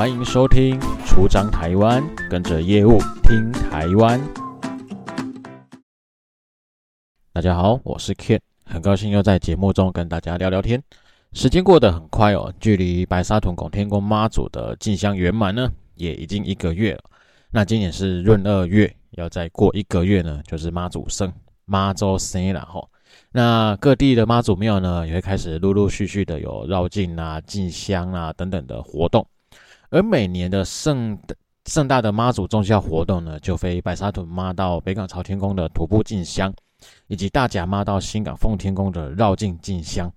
欢迎收听《出张台湾》，跟着业务听台湾。大家好，我是 Ken，很高兴又在节目中跟大家聊聊天。时间过得很快哦，距离白沙屯拱天宫妈祖的进香圆满呢，也已经一个月了。那今年是闰二月，要再过一个月呢，就是妈祖生，妈祖生了吼。那各地的妈祖庙呢，也会开始陆陆续续的有绕境啊、进香啊等等的活动。而每年的盛盛大的妈祖宗教活动呢，就非白沙屯妈到北港朝天宫的徒步进香，以及大甲妈到新港奉天宫的绕境进香，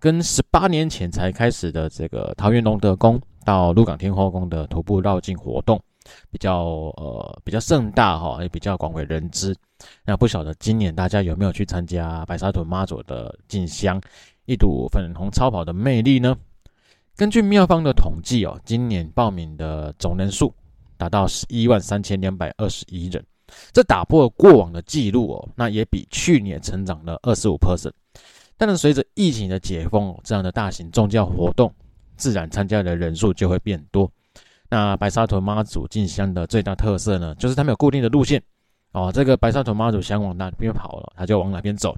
跟十八年前才开始的这个桃园龙德宫到鹿港天后宫的徒步绕境活动，比较呃比较盛大哈，也比较广为人知。那不晓得今年大家有没有去参加白沙屯妈祖的进香，一睹粉红超跑的魅力呢？根据庙方的统计哦，今年报名的总人数达到十一万三千两百二十一人，这打破了过往的记录哦，那也比去年成长了二十五 percent。但是随着疫情的解封，这样的大型宗教活动，自然参加的人数就会变多。那白沙屯妈祖进香的最大特色呢，就是他们有固定的路线。哦，这个白沙屯妈祖想往哪边跑了，他就往哪边走。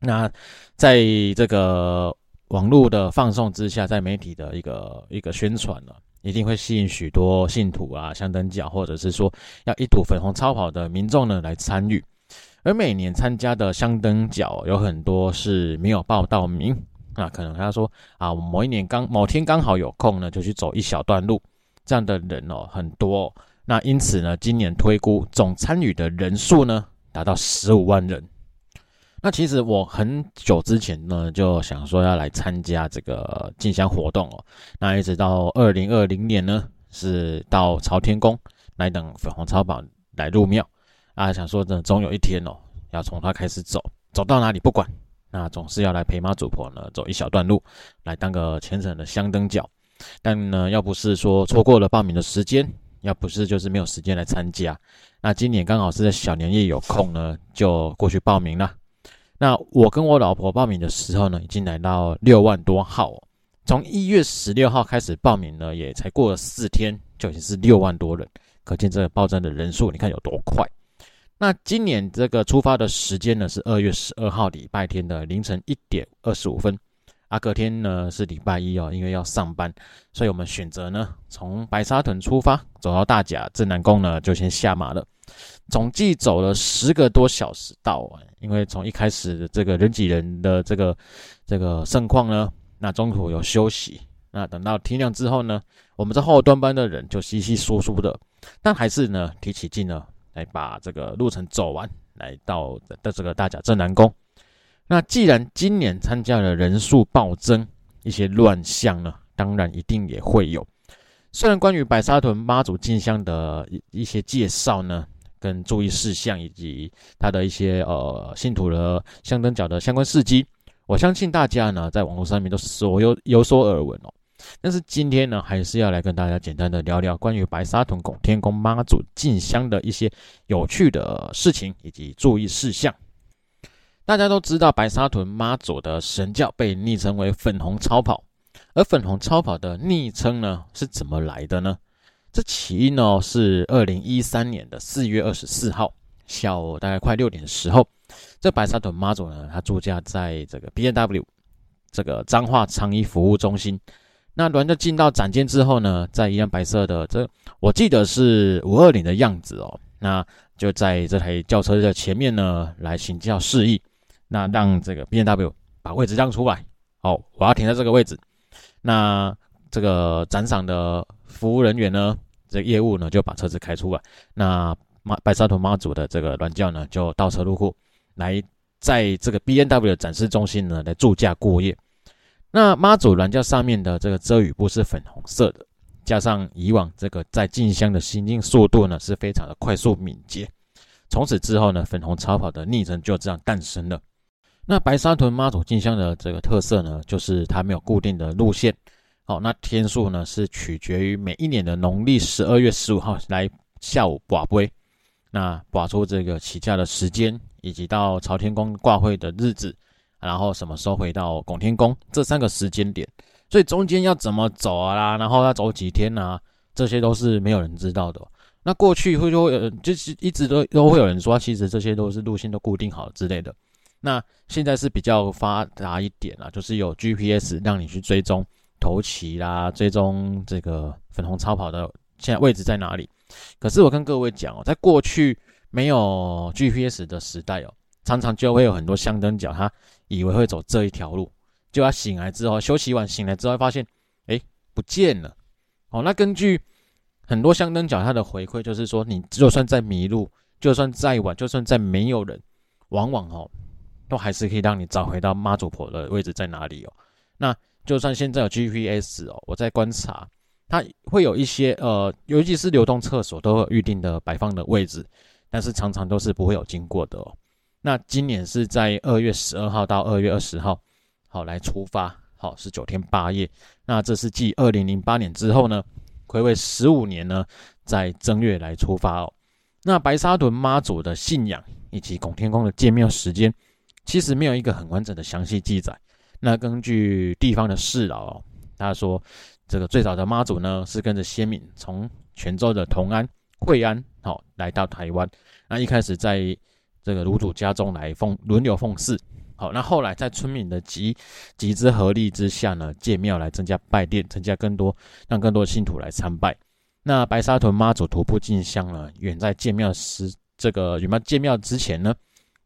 那在这个网络的放送之下，在媒体的一个一个宣传呢，一定会吸引许多信徒啊、香灯脚，或者是说要一睹粉红超跑的民众呢来参与。而每年参加的香灯脚有很多是没有报到名，那可能他说啊，某一年刚某天刚好有空呢，就去走一小段路，这样的人哦很多哦。那因此呢，今年推估总参与的人数呢，达到十五万人。那其实我很久之前呢，就想说要来参加这个进香活动哦。那一直到二零二零年呢，是到朝天宫来等粉红超跑来入庙啊，想说呢，总有一天哦，要从他开始走，走到哪里不管，那总是要来陪妈祖婆呢走一小段路，来当个虔诚的香灯脚。但呢，要不是说错过了报名的时间。要不是就是没有时间来参加，那今年刚好是在小年夜有空呢，就过去报名了。那我跟我老婆报名的时候呢，已经来到六万多号哦。从一月十六号开始报名呢，也才过了四天，就已经是六万多人，可见这个报站的人数，你看有多快。那今年这个出发的时间呢，是二月十二号礼拜天的凌晨一点二十五分。啊，隔天呢是礼拜一哦，因为要上班，所以我们选择呢从白沙屯出发，走到大甲镇南宫呢就先下马了。总计走了十个多小时到，因为从一开始的这个人挤人的这个这个盛况呢，那中途有休息，那等到天亮之后呢，我们这后端班的人就稀稀疏疏的，但还是呢提起劲呢来把这个路程走完，来到的这个大甲镇南宫。那既然今年参加的人数暴增，一些乱象呢，当然一定也会有。虽然关于白沙屯妈祖进香的一一些介绍呢，跟注意事项，以及他的一些呃信徒的香灯脚的相关事迹，我相信大家呢在网络上面都所有有所耳闻哦。但是今天呢，还是要来跟大家简单的聊聊关于白沙屯拱天宫妈祖进香的一些有趣的事情以及注意事项。大家都知道白沙屯妈祖的神轿被昵称为粉红超跑，而粉红超跑的昵称呢是怎么来的呢？这起因呢是二零一三年的四月二十四号下午大概快六点的时候，这白沙屯妈祖呢，他驻驾在这个 B N W 这个彰化长一服务中心。那轮着进到展间之后呢，在一辆白色的这我记得是五二零的样子哦，那就在这台轿车的前面呢来行教示意。那让这个 B N W 把位置让出来，好，我要停在这个位置。那这个展场的服务人员呢，这业务呢就把车子开出来。那妈白沙屯妈祖的这个銮轿呢，就倒车入库，来在这个 B N W 展示中心呢来驻驾过夜。那妈祖銮轿上面的这个遮雨布是粉红色的，加上以往这个在进香的行进速度呢是非常的快速敏捷。从此之后呢，粉红超跑的昵称就这样诞生了。那白沙屯妈祖进香的这个特色呢，就是它没有固定的路线，好，那天数呢是取决于每一年的农历十二月十五号来下午跋杯，那跋出这个起驾的时间，以及到朝天宫挂会的日子，然后什么时候回到拱天宫这三个时间点，所以中间要怎么走啊，然后要走几天啊，这些都是没有人知道的。那过去会就会，就是一直都都会有人说，其实这些都是路线都固定好之类的。那现在是比较发达一点啊，就是有 GPS 让你去追踪头旗啦，追踪这个粉红超跑的现在位置在哪里。可是我跟各位讲哦，在过去没有 GPS 的时代哦，常常就会有很多香灯脚，他以为会走这一条路，就他醒来之后休息完醒来之后发现，哎，不见了。哦，那根据。很多香灯脚他的回馈就是说，你就算再迷路，就算再晚，就算再没有人，往往哦，都还是可以让你找回到妈祖婆的位置在哪里哦。那就算现在有 GPS 哦，我在观察，它会有一些呃，尤其是流动厕所都有预定的摆放的位置，但是常常都是不会有经过的哦。那今年是在二月十二号到二月二十号，好来出发，好是九天八夜。那这是继二零零八年之后呢，回味十五年呢，在正月来出发哦。那白沙屯妈祖的信仰以及拱天宫的建庙时间，其实没有一个很完整的详细记载。那根据地方的事老哦，他说这个最早的妈祖呢，是跟着先民从泉州的同安、惠安好来到台湾。那一开始在这个炉主家中来奉轮流奉祀。好，那后来在村民的集集资合力之下呢，建庙来增加拜殿，增加更多，让更多的信徒来参拜。那白沙屯妈祖徒步进香呢，远在建庙时，这个远在建庙之前呢，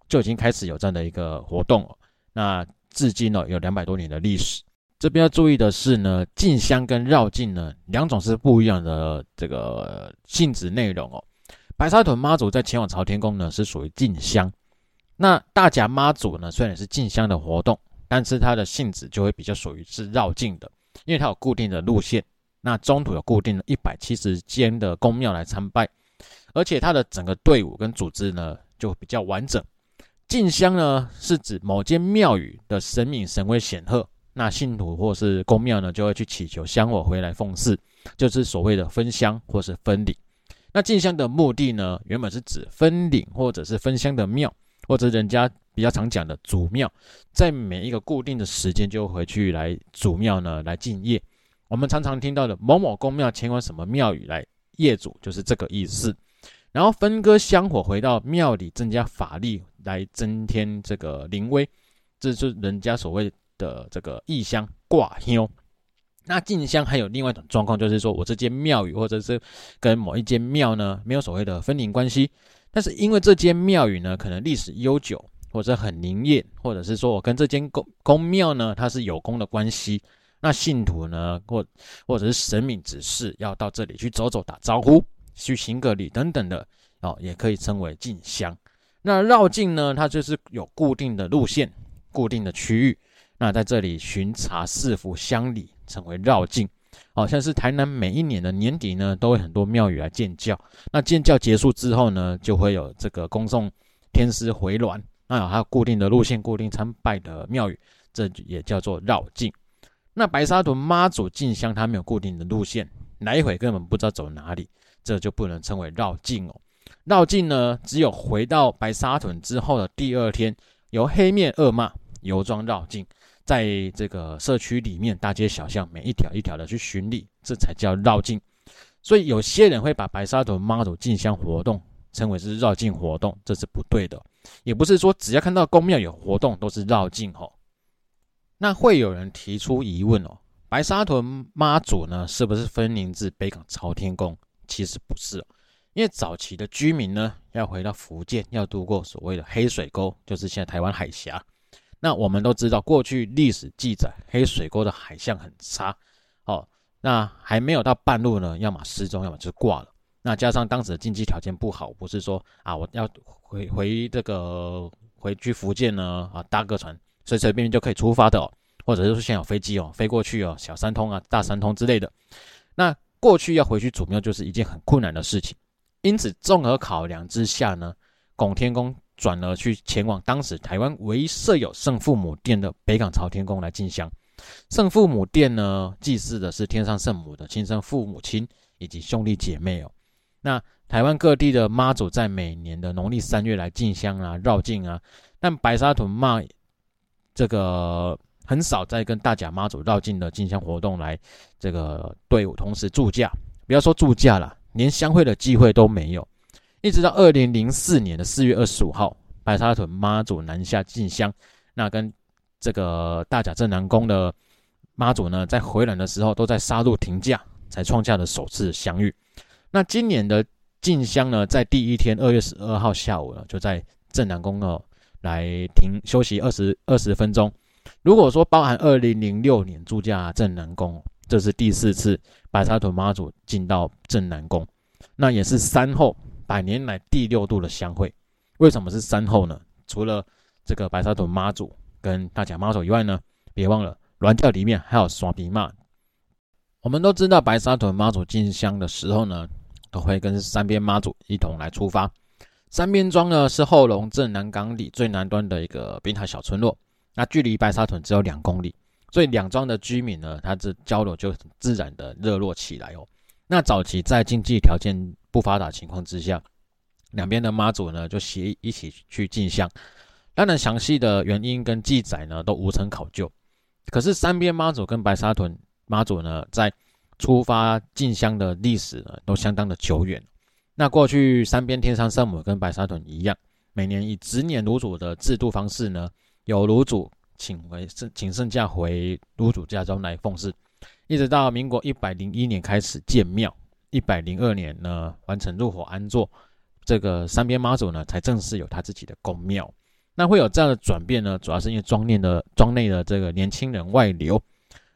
就已经开始有这样的一个活动了。那至今呢，有两百多年的历史。这边要注意的是呢，进香跟绕境呢，两种是不一样的这个性质内容哦。白沙屯妈祖在前往朝天宫呢，是属于进香。那大甲妈祖呢，虽然是进香的活动，但是它的性质就会比较属于是绕境的，因为它有固定的路线，那中途有固定的一百七十间的宫庙来参拜，而且它的整个队伍跟组织呢就比较完整。进香呢是指某间庙宇的神明神威显赫，那信徒或是宫庙呢就会去祈求香火回来奉祀，就是所谓的分香或是分礼。那进香的目的呢，原本是指分灵或者是分香的庙。或者人家比较常讲的祖庙，在每一个固定的时间就回去来祖庙呢来敬业。我们常常听到的某某宫庙前往什么庙宇来业主，就是这个意思。然后分割香火回到庙里，增加法力来增添这个灵威，这是人家所谓的这个异香挂香。那进香还有另外一种状况，就是说我这间庙宇或者是跟某一间庙呢没有所谓的分灵关系。但是因为这间庙宇呢，可能历史悠久，或者很灵验，或者是说我跟这间宫宫庙呢，它是有功的关系，那信徒呢，或或者是神明指示要到这里去走走、打招呼、去行个礼等等的哦，也可以称为进香。那绕境呢，它就是有固定的路线、固定的区域，那在这里巡查赐福乡里，称为绕境。好像是台南每一年的年底呢，都会很多庙宇来建醮。那建醮结束之后呢，就会有这个恭送天师回銮。那有它固定的路线、固定参拜的庙宇，这也叫做绕境。那白沙屯妈祖进香，它没有固定的路线，来回根本不知道走哪里，这就不能称为绕境哦。绕境呢，只有回到白沙屯之后的第二天，由黑面恶骂游庄绕境。在这个社区里面，大街小巷每一条一条的去巡礼，这才叫绕境。所以有些人会把白沙屯妈祖进香活动称为是绕境。活动，这是不对的。也不是说只要看到宫庙有活动都是绕境。哦。那会有人提出疑问哦，白沙屯妈祖呢是不是分灵至北港朝天宫？其实不是，因为早期的居民呢要回到福建，要渡过所谓的黑水沟，就是现在台湾海峡。那我们都知道，过去历史记载，黑水沟的海象很差，哦，那还没有到半路呢，要么失踪，要么就挂了。那加上当时的经济条件不好，不是说啊，我要回回这个回去福建呢，啊，搭个船，随随便便就可以出发的哦，或者是说现有飞机哦，飞过去哦，小三通啊，大三通之类的。那过去要回去祖庙就是一件很困难的事情，因此综合考量之下呢，拱天宫。转而去前往当时台湾唯一设有圣父母殿的北港朝天宫来进香。圣父母殿呢，祭祀的是天上圣母的亲生父母亲以及兄弟姐妹哦。那台湾各地的妈祖在每年的农历三月来进香啊、绕境啊，但白沙屯妈这个很少再跟大甲妈祖绕境的进香活动来这个队伍同时助驾，不要说助驾了，连相会的机会都没有。一直到二零零四年的四月二十五号，白沙屯妈祖南下进香，那跟这个大甲镇南宫的妈祖呢，在回来的时候都在沙鹿停驾，才创下了首次相遇。那今年的进香呢，在第一天二月十二号下午呢，就在镇南宫哦来停休息二十二十分钟。如果说包含二零零六年驻驾镇南宫，这是第四次白沙屯妈祖进到镇南宫，那也是三后。百年来第六度的相会，为什么是三后呢？除了这个白沙屯妈祖跟大甲妈祖以外呢，别忘了銮轿里面还有双皮妈。我们都知道白沙屯妈祖进香的时候呢，都会跟三边妈祖一同来出发。三边庄呢是后龙镇南港里最南端的一个滨海小村落，那距离白沙屯只有两公里，所以两庄的居民呢，他这交流就自然的热络起来哦。那早期在经济条件不发达情况之下，两边的妈祖呢就协一起去进香。当然，详细的原因跟记载呢都无从考究。可是三边妈祖跟白沙屯妈祖呢，在出发进香的历史呢都相当的久远。那过去三边天山圣母跟白沙屯一样，每年以执年炉主的制度方式呢，由炉主请回圣请圣驾回炉主家中来奉祀，一直到民国一百零一年开始建庙。一百零二年呢，完成入伙安座，这个三边妈祖呢，才正式有他自己的宫庙。那会有这样的转变呢，主要是因为庄内的庄内的这个年轻人外流，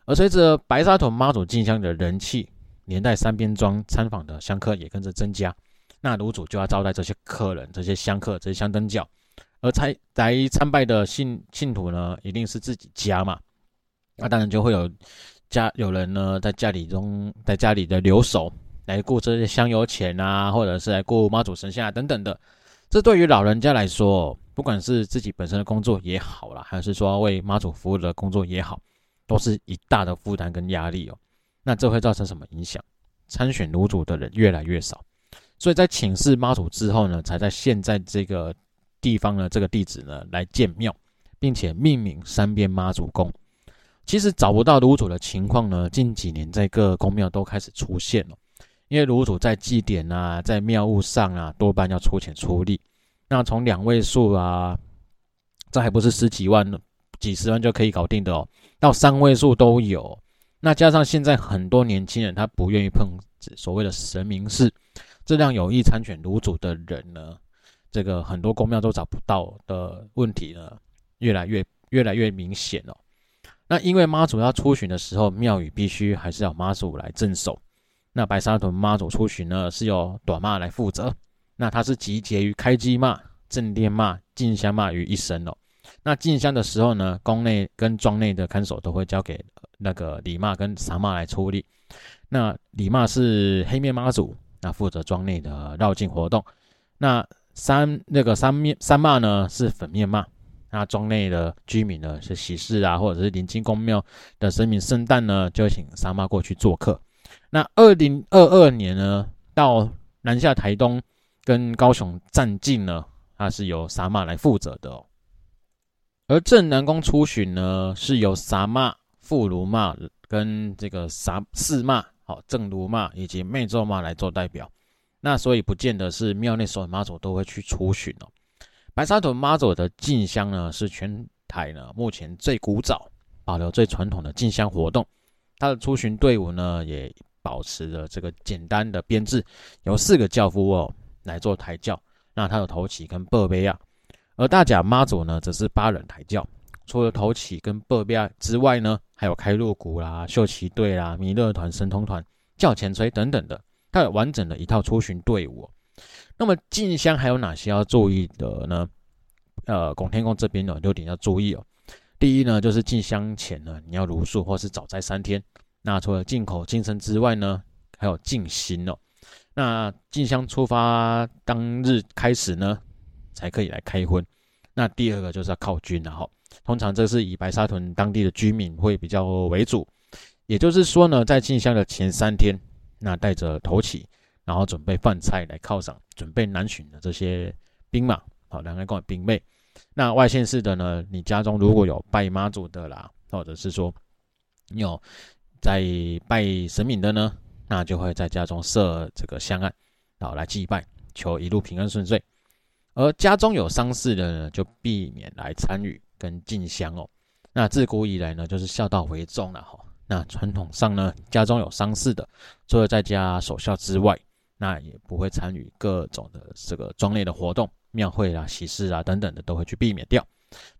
而随着白沙屯妈祖进香的人气，连带三边庄参访的香客也跟着增加。那炉主就要招待这些客人、这些香客、这些香灯脚，而才来参拜的信信徒呢，一定是自己家嘛，那当然就会有家有人呢在家里中在家里的留守。来顾这些香油钱啊，或者是来顾妈祖神像啊等等的，这对于老人家来说，不管是自己本身的工作也好啦，还是说为妈祖服务的工作也好，都是一大的负担跟压力哦。那这会造成什么影响？参选炉主的人越来越少，所以在请示妈祖之后呢，才在现在这个地方呢，这个地址呢来建庙，并且命名三边妈祖宫。其实找不到炉主的情况呢，近几年在各宫庙都开始出现了。因为炉主在祭典啊，在庙务上啊，多半要出钱出力。那从两位数啊，这还不是十几万、几十万就可以搞定的哦，到三位数都有。那加上现在很多年轻人他不愿意碰所谓的神明事，这让有意参选炉主的人呢，这个很多宫庙都找不到的问题呢，越来越越来越明显哦。那因为妈祖要出巡的时候，庙宇必须还是要妈祖来镇守。那白沙屯妈祖出巡呢，是由短妈来负责。那他是集结于开机妈、正殿妈、进香妈于一身哦。那进香的时候呢，宫内跟庄内的看守都会交给那个李妈跟三妈来处理。那李妈是黑面妈祖，那负责庄内的绕境活动。那三那个三面三妈呢是粉面妈，那庄内的居民呢是喜事啊，或者是临近宫庙的神明圣诞呢，就请三妈过去做客。那二零二二年呢，到南下台东跟高雄站境呢，它是由三妈来负责的哦。而镇南宫出巡呢，是由三妈、副如妈跟这个三四妈、好正如妈以及楣咒妈来做代表。那所以不见得是庙内所有妈祖都会去出巡哦。白沙屯妈祖的进香呢，是全台呢目前最古早、保留最传统的进香活动。他的出巡队伍呢，也保持着这个简单的编制，由四个轿夫哦来做抬轿。那他的头旗跟报马啊，而大甲妈祖呢，则是八人抬轿。除了头旗跟报马之外呢，还有开路鼓啦、秀旗队啦、弥勒团、神通团、轿前吹等等的，它有完整的一套出巡队伍。那么进香还有哪些要注意的呢？呃，拱天宫这边有六点要注意哦。第一呢，就是进香前呢，你要茹素或是早斋三天。那除了进口净身之外呢，还有静心哦。那进香出发当日开始呢，才可以来开荤。那第二个就是要靠军了哈。通常这是以白沙屯当地的居民会比较为主。也就是说呢，在进香的前三天，那带着头旗，然后准备饭菜来犒赏准备南巡的这些兵马，好，两个共兵备。那外县市的呢，你家中如果有拜妈祖的啦，或者是说有在拜神明的呢，那就会在家中设这个香案，好来祭拜，求一路平安顺遂。而家中有丧事的呢，就避免来参与跟进香哦。那自古以来呢，就是孝道为重了哈。那传统上呢，家中有丧事的，除了在家守孝之外，那也不会参与各种的这个庄内的活动、庙会啊、喜事啊等等的，都会去避免掉。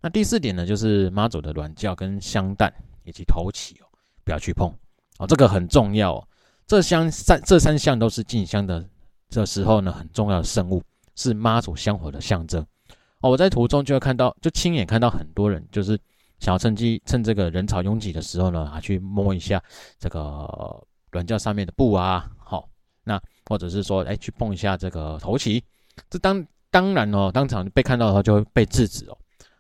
那第四点呢，就是妈祖的软轿跟香蛋以及头起哦，不要去碰哦，这个很重要哦。这香三这三项都是进香的这时候呢，很重要的圣物，是妈祖香火的象征哦。我在途中就会看到，就亲眼看到很多人就是。想要趁机趁这个人潮拥挤的时候呢，啊，去摸一下这个软轿上面的布啊，好，那或者是说，哎，去碰一下这个头旗，这当当然哦，当场被看到的话就会被制止哦。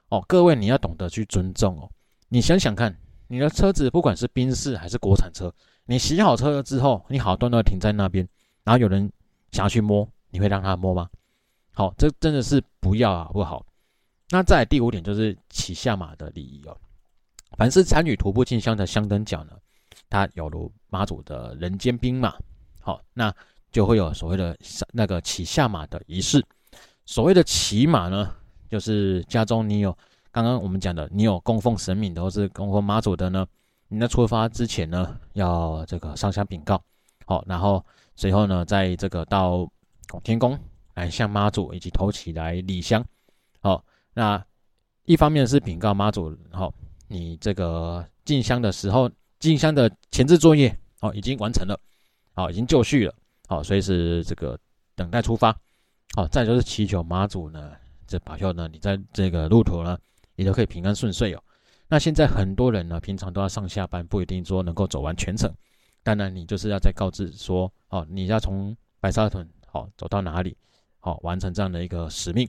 哦，各位你要懂得去尊重哦。你想想看，你的车子不管是宾士还是国产车，你洗好车了之后，你好端端停在那边，然后有人想要去摸，你会让他摸吗？好，这真的是不要啊，不好。那再第五点就是骑下马的礼仪哦。凡是参与徒步进香的香灯脚呢，它有如妈祖的人间兵马，好，那就会有所谓的那个骑下马的仪式。所谓的骑马呢，就是家中你有刚刚我们讲的，你有供奉神明的或是供奉妈祖的呢，你在出发之前呢，要这个上香禀告，好，然后随后呢，在这个到天宫来向妈祖以及头起来礼香，好。那一方面是禀告妈祖，好，你这个进香的时候，进香的前置作业，哦，已经完成了，好，已经就绪了，好，所以是这个等待出发，好，再就是祈求妈祖呢，这保佑呢，你在这个路途呢，你都可以平安顺遂哦。那现在很多人呢，平常都要上下班，不一定说能够走完全程，当然你就是要再告知说，哦，你要从白沙屯，好，走到哪里，好，完成这样的一个使命。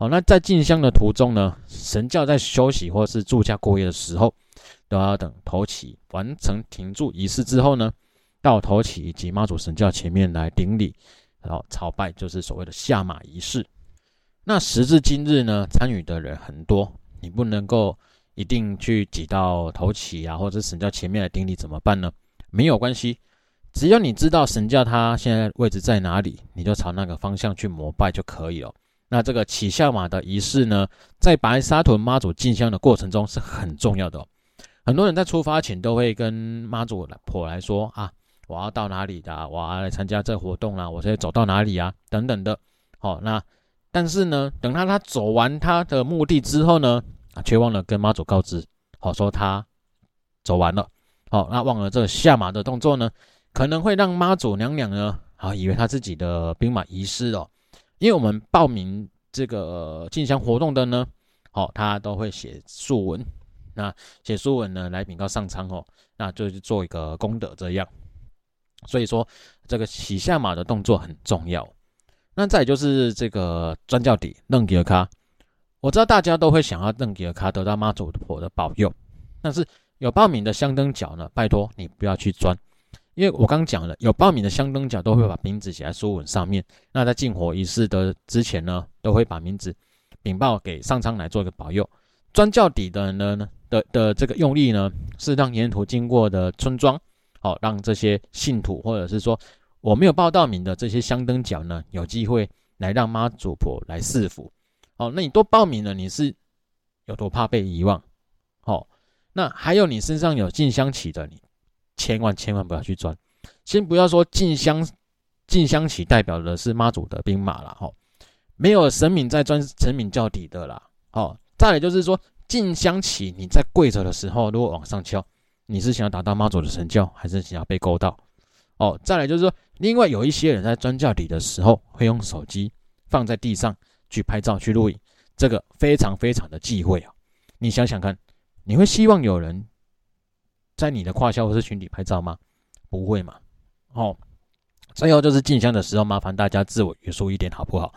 好，那在进香的途中呢，神教在休息或是住家过夜的时候，都要等头起完成停驻仪式之后呢，到头起以及妈祖神教前面来顶礼，然后朝拜，就是所谓的下马仪式。那时至今日呢，参与的人很多，你不能够一定去挤到头起啊，或者神教前面来顶礼，怎么办呢？没有关系，只要你知道神教它现在位置在哪里，你就朝那个方向去膜拜就可以了。那这个骑下马的仪式呢，在白沙屯妈祖进香的过程中是很重要的哦。很多人在出发前都会跟妈祖婆来说啊，我要到哪里的，我要来参加这活动啦，我现在走到哪里啊，等等的。好，那但是呢，等他他走完他的目的之后呢，啊，却忘了跟妈祖告知，好说他走完了。好，那忘了这个下马的动作呢，可能会让妈祖娘娘呢，啊，以为他自己的兵马遗失哦。因为我们报名这个进香活动的呢，好，他都会写书文，那写书文呢来禀告上苍哦，那就是做一个功德这样。所以说这个洗下马的动作很重要。那再就是这个钻轿底楞吉尔卡，我知道大家都会想要楞吉尔卡得到妈祖婆的保佑，但是有报名的香灯脚呢，拜托你不要去钻。因为我刚讲了，有报名的香灯脚都会把名字写在书文上面。那在进火仪式的之前呢，都会把名字禀报给上苍来做一个保佑。钻轿底的人呢的的这个用意呢，是让沿途经过的村庄，好让这些信徒或者是说我没有报到名的这些香灯脚呢，有机会来让妈祖婆来赐福。好，那你都报名了，你是有多怕被遗忘？好，那还有你身上有进香旗的你。千万千万不要去钻，先不要说进香，进香旗代表的是妈祖的兵马了哈，没有神明在钻神明轿底的啦，哦，再来就是说进香旗你在跪着的时候，如果往上敲，你是想要达到妈祖的神教，还是想要被勾到？哦，再来就是说，另外有一些人在钻轿底的时候，会用手机放在地上去拍照去录影，这个非常非常的忌讳啊！你想想看，你会希望有人？在你的胯下或是裙底拍照吗？不会嘛。哦，最后就是进香的时候，麻烦大家自我约束一点，好不好？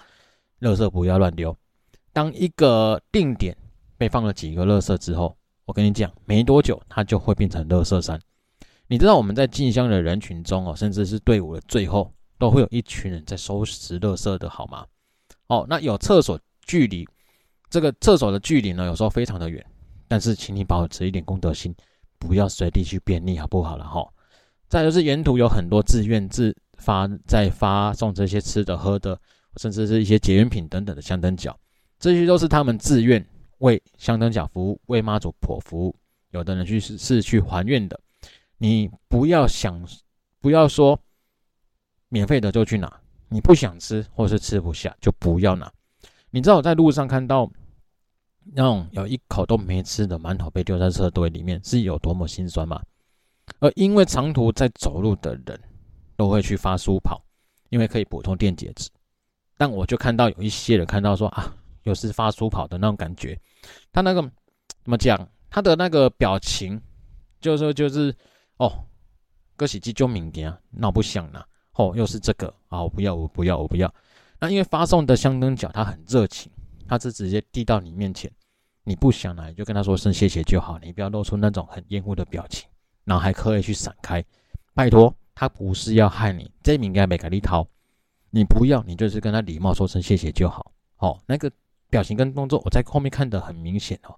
垃圾不要乱丢。当一个定点被放了几个垃圾之后，我跟你讲，没多久它就会变成垃圾山。你知道我们在进香的人群中哦，甚至是队伍的最后，都会有一群人在收拾垃圾的好吗？哦，那有厕所距离，这个厕所的距离呢，有时候非常的远。但是请你保持一点公德心，不要随地去便利，好不好了哈？再就是沿途有很多自愿自发在发送这些吃的喝的，甚至是一些结缘品等等的香灯脚，这些都是他们自愿为香灯脚服务，为妈祖婆服务。有的人去是是去还愿的，你不要想，不要说免费的就去拿，你不想吃或是吃不下就不要拿。你知道我在路上看到那种有一口都没吃的馒头被丢在车堆里面是有多么心酸吗？而因为长途在走路的人都会去发书跑，因为可以补充电解质。但我就看到有一些人看到说啊，又是发书跑的那种感觉，他那个怎么讲？他的那个表情，就是说就是哦，歌喜机就明天那我不想拿哦，又是这个啊，我不要，我不要，我不要。那因为发送的香灯脚他很热情，他是直接递到你面前，你不想拿就跟他说声谢谢就好，你不要露出那种很厌恶的表情，然后还刻意去闪开。拜托，他不是要害你，这名应该没给你掏，你不要，你就是跟他礼貌说声谢谢就好。哦，那个表情跟动作我在后面看得很明显哦。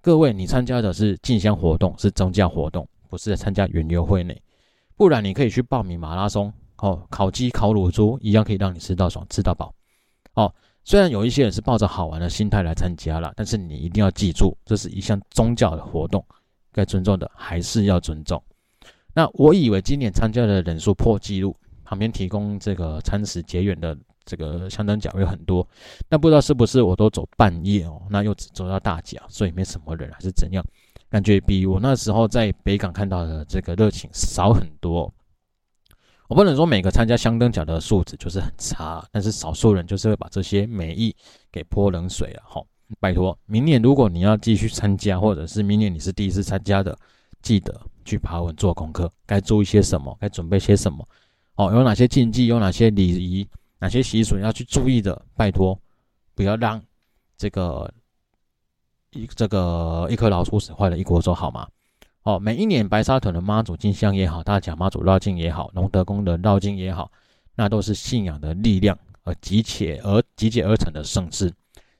各位，你参加的是进香活动，是宗教活动，不是参加园游会内。不然你可以去报名马拉松，哦，烤鸡、烤乳猪一样可以让你吃到爽、吃到饱。哦，虽然有一些人是抱着好玩的心态来参加了，但是你一定要记住，这是一项宗教的活动，该尊重的还是要尊重。那我以为今年参加的人数破纪录，旁边提供这个餐食结缘的。这个香灯脚有很多，那不知道是不是我都走半夜哦，那又只走到大甲，所以没什么人，还是怎样？感觉比我那时候在北港看到的这个热情少很多。我不能说每个参加香灯脚的素质就是很差，但是少数人就是会把这些美意给泼冷水了哈。拜托，明年如果你要继续参加，或者是明年你是第一次参加的，记得去爬文做功课，该做一些什么，该准备些什么，哦，有哪些禁忌，有哪些礼仪。哪些习俗要去注意的？拜托，不要让这个一这个一颗老鼠屎坏了一锅粥，好吗？哦，每一年白沙屯的妈祖进香也好，大甲妈祖绕境也好，龙德宫的绕境也好，那都是信仰的力量而集结而集结而成的盛事。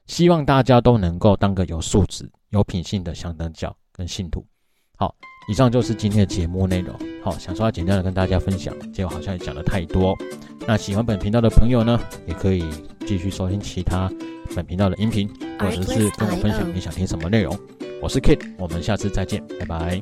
希望大家都能够当个有素质、有品性的香灯教跟信徒。好，以上就是今天的节目内容。好，想说要简单的跟大家分享，结果好像也讲的太多。那喜欢本频道的朋友呢，也可以继续收听其他本频道的音频，或者是跟我分享你想听什么内容。我是 Kit，我们下次再见，拜拜。